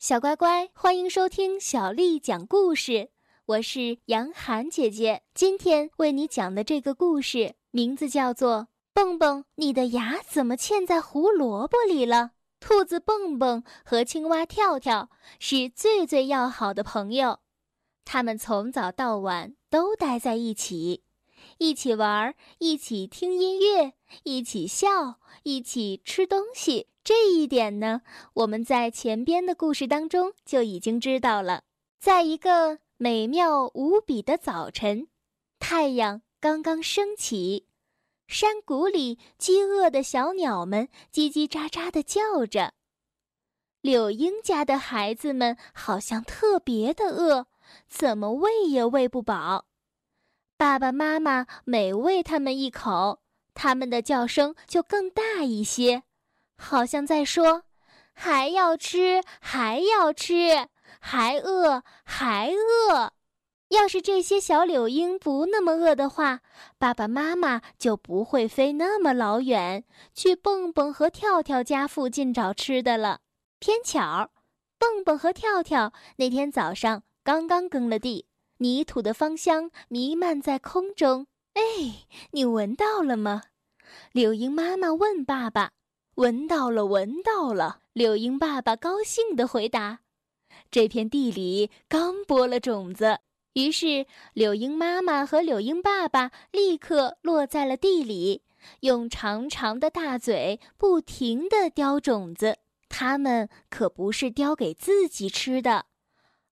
小乖乖，欢迎收听小丽讲故事。我是杨涵姐姐，今天为你讲的这个故事名字叫做《蹦蹦，你的牙怎么嵌在胡萝卜里了》。兔子蹦蹦和青蛙跳跳是最最要好的朋友，他们从早到晚都待在一起，一起玩，一起听音乐，一起笑，一起吃东西。这一点呢，我们在前边的故事当中就已经知道了。在一个美妙无比的早晨，太阳刚刚升起，山谷里饥饿的小鸟们叽叽喳喳地叫着。柳英家的孩子们好像特别的饿，怎么喂也喂不饱。爸爸妈妈每喂他们一口，他们的叫声就更大一些。好像在说，还要吃，还要吃，还饿，还饿。要是这些小柳莺不那么饿的话，爸爸妈妈就不会飞那么老远去蹦蹦和跳跳家附近找吃的了。偏巧，蹦蹦和跳跳那天早上刚刚耕了地，泥土的芳香弥漫在空中。哎，你闻到了吗？柳莺妈妈问爸爸。闻到了，闻到了！柳莺爸爸高兴地回答：“这片地里刚播了种子。”于是，柳莺妈妈和柳莺爸爸立刻落在了地里，用长长的大嘴不停地叼种子。它们可不是叼给自己吃的，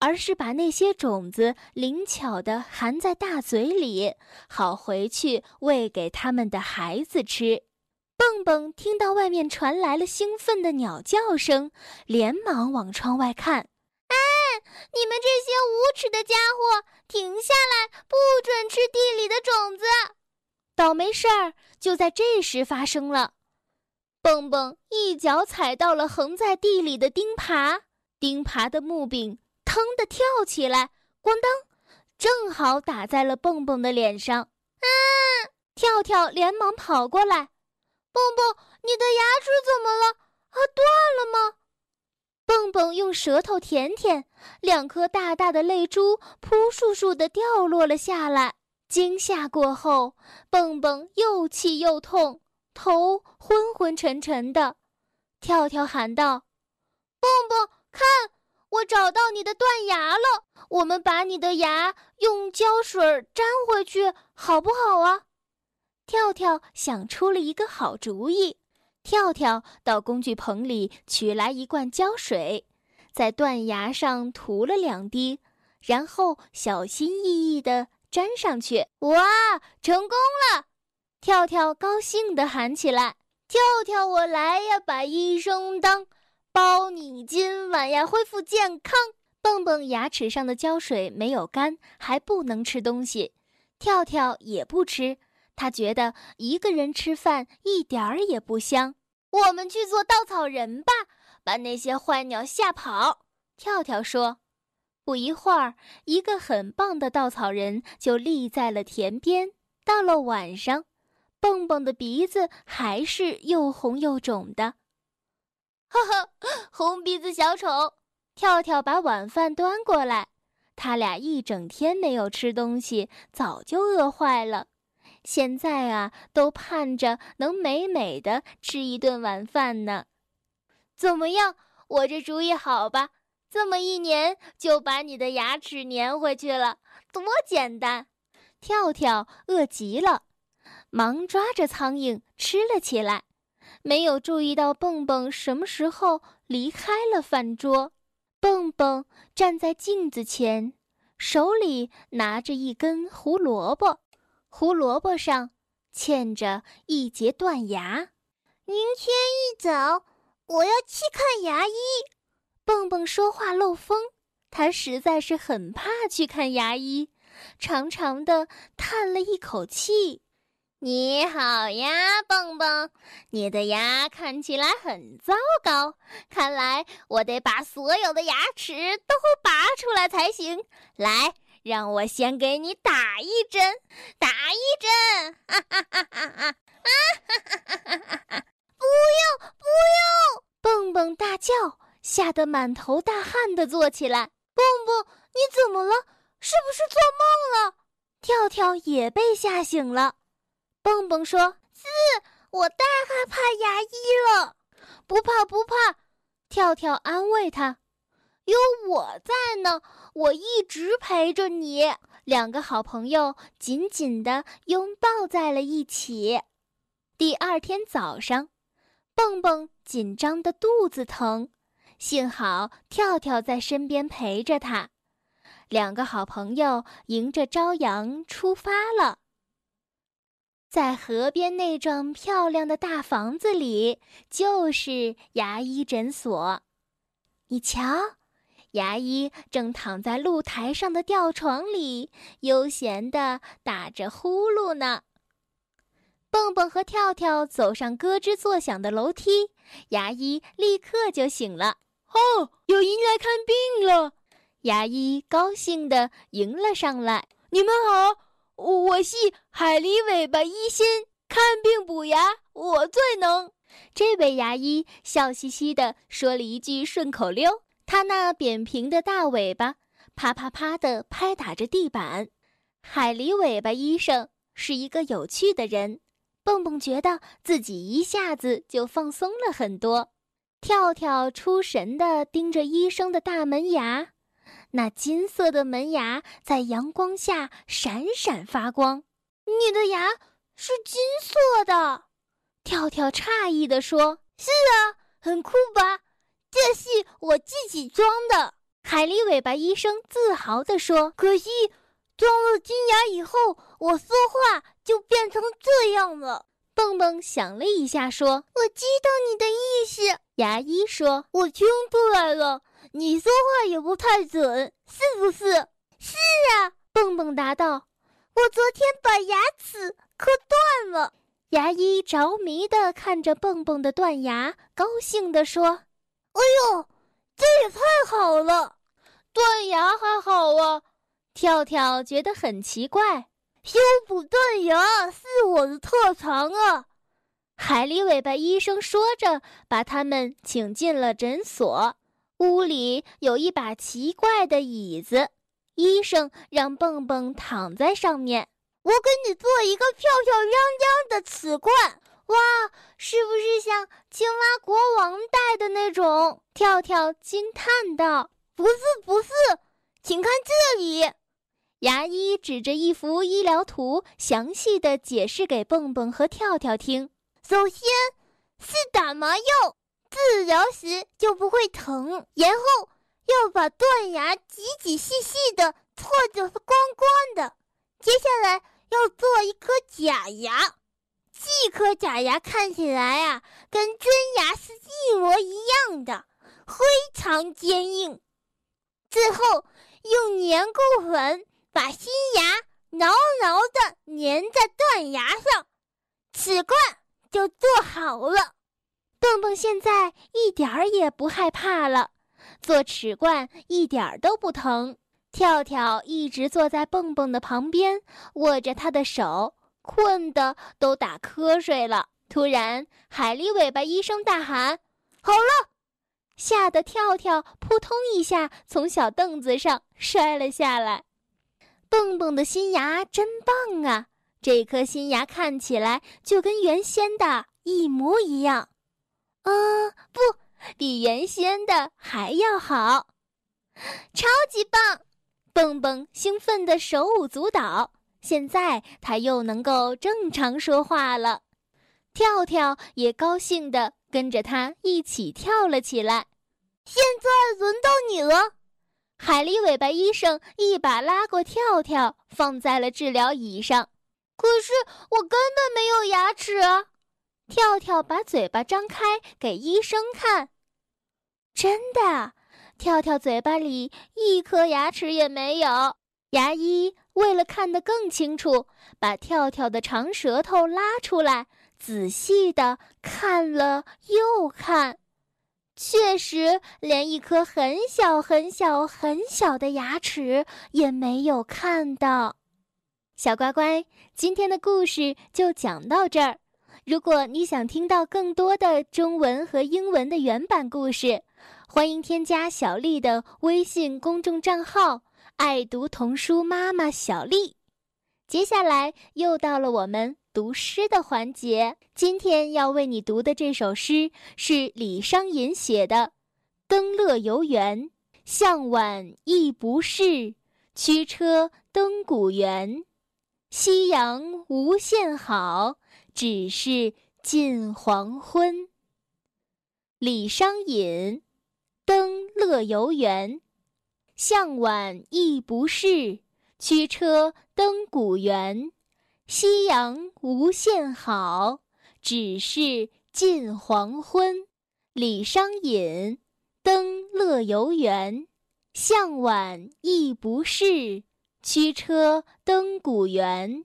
而是把那些种子灵巧地含在大嘴里，好回去喂给他们的孩子吃。蹦蹦听到外面传来了兴奋的鸟叫声，连忙往窗外看。哎，你们这些无耻的家伙，停下来！不准吃地里的种子！倒霉事儿就在这时发生了。蹦蹦一脚踩到了横在地里的钉耙，钉耙的木柄腾地跳起来，咣当，正好打在了蹦蹦的脸上。啊！跳跳连忙跑过来。蹦蹦，你的牙齿怎么了？啊，断了吗？蹦蹦用舌头舔舔，两颗大大的泪珠扑簌簌地掉落了下来。惊吓过后，蹦蹦又气又痛，头昏昏沉沉的。跳跳喊道：“，我找到你的断牙了！我们把你的牙用胶水粘回去，好不好啊？”跳跳想出了一个好主意。跳跳到工具棚里取来一罐胶水，在断牙上涂了两滴，然后小心翼翼地粘上去。哇，成功了！跳跳高兴地喊起来：“跳跳，我来呀，把医生当，包你今晚呀恢复健康。”蹦蹦牙齿上的胶水没有干，还不能吃东西。跳跳也不吃。他觉得一个人吃饭一点儿也不香。我们去做稻草人吧，把那些坏鸟吓跑。跳跳说。不一会儿，一个很棒的稻草人就立在了田边。到了晚上，蹦蹦的鼻子还是又红又肿的。哈哈，红鼻子小丑！跳跳把晚饭端过来。他俩一整天没有吃东西，早就饿坏了。现在啊，都盼着能美美的吃一顿晚饭呢。怎么样，我这主意好吧？这么一粘就把你的牙齿粘回去了，多简单！跳跳饿极了，忙抓着苍蝇吃了起来，没有注意到蹦蹦什么时候离开了饭桌。蹦蹦站在镜子前，手里拿着一根胡萝卜。胡萝卜上嵌着一截断牙。明天一早，我要去看牙医。蹦蹦说话漏风，他实在是很怕去看牙医，长长的叹了一口气。你好呀，蹦蹦，你的牙看起来很糟糕，看来我得把所有的牙齿都拔出来才行。来。让我先给你打一针，打一针！哈哈哈哈哈！啊哈哈哈哈哈！不用，不用！蹦蹦大叫，吓得满头大汗的坐起来。蹦蹦，你怎么了？是不是做梦了？跳跳也被吓醒了。蹦蹦说：“是我太害怕牙医了。”不怕不怕，跳跳安慰他：“有我在呢，我一直陪着你。”两个好朋友紧紧地拥抱在了一起。第二天早上，蹦蹦紧张的肚子疼，幸好跳跳在身边陪着他。两个好朋友迎着朝阳出发了。在河边那幢漂亮的大房子里，就是牙医诊所。你瞧，牙医正躺在露台上的吊床里，悠闲地打着呼噜呢。蹦蹦和跳跳走上咯吱作响的楼梯，牙医立刻就醒了。哦，有人来看病了。牙医高兴地迎了上来：“你们好，我系海狸尾巴医心，看病补牙我最能。”这位牙医笑嘻嘻地说了一句顺口溜，他那扁平的大尾巴啪啪啪地拍打着地板。海狸尾巴医生是一个有趣的人，蹦蹦觉得自己一下子就放松了很多。跳跳出神地盯着医生的大门牙。那金色的门牙在阳光下闪闪发光，你的牙是金色的？跳跳诧异地说：“是啊，很酷吧？这是我自己装的。”海狸尾巴医生自豪地说：“可惜装了金牙以后，我说话就变成这样了。”蹦蹦想了一下说：“我知道你的意思。”牙医说：“我听出来了。”你说话也不太准，是不是？是啊，蹦蹦答道：“我昨天把牙齿磕断了。”牙医着迷地看着蹦蹦的断牙，高兴地说：“哎呦，这也太好了！断牙还好啊。”跳跳觉得很奇怪，修补断牙是我的特长啊。海狸尾巴医生说着，把他们请进了诊所。屋里有一把奇怪的椅子，医生让蹦蹦躺在上面。我给你做一个漂漂亮亮的瓷罐，哇，是不是像青蛙国王戴的那种？跳跳惊叹道：“不是，不是，请看这里。”牙医指着一幅医疗图，详细的解释给蹦蹦和跳跳听。首先是打麻药。治疗时就不会疼，然后要把断牙挤挤细细的搓得光光的。接下来要做一颗假牙，这颗假牙看起来啊，跟真牙是一模一样的，非常坚硬。最后用粘固粉把新牙牢牢的粘在断牙上，齿冠就做好了。蹦蹦现在一点儿也不害怕了，做齿冠一点儿都不疼。跳跳一直坐在蹦蹦的旁边，握着他的手，困得都打瞌睡了。突然，海狸尾巴医生大喊：“好了！”吓得跳跳扑通一下从小凳子上摔了下来。蹦蹦的新牙真棒啊！这颗新牙看起来就跟原先的一模一样。啊，不比原先的还要好，超级棒！蹦蹦兴奋的手舞足蹈，现在他又能够正常说话了。跳跳也高兴的跟着他一起跳了起来。现在轮到你了，海狸尾巴医生一把拉过跳跳，放在了治疗椅上。可是我根本没有牙齿啊！跳跳把嘴巴张开给医生看，真的，跳跳嘴巴里一颗牙齿也没有。牙医为了看得更清楚，把跳跳的长舌头拉出来，仔细的看了又看，确实连一颗很小很小很小的牙齿也没有看到。小乖乖，今天的故事就讲到这儿。如果你想听到更多的中文和英文的原版故事，欢迎添加小丽的微信公众账号“爱读童书妈妈小丽”。接下来又到了我们读诗的环节，今天要为你读的这首诗是李商隐写的《登乐游原》。向晚意不适，驱车登古原。夕阳无限好，只是近黄昏。李商隐《登乐游原》：向晚意不适，驱车登古原。夕阳无限好，只是近黄昏。李商隐。登乐游原，向晚意不适，驱车登古原。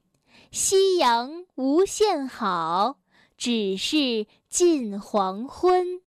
夕阳无限好，只是近黄昏。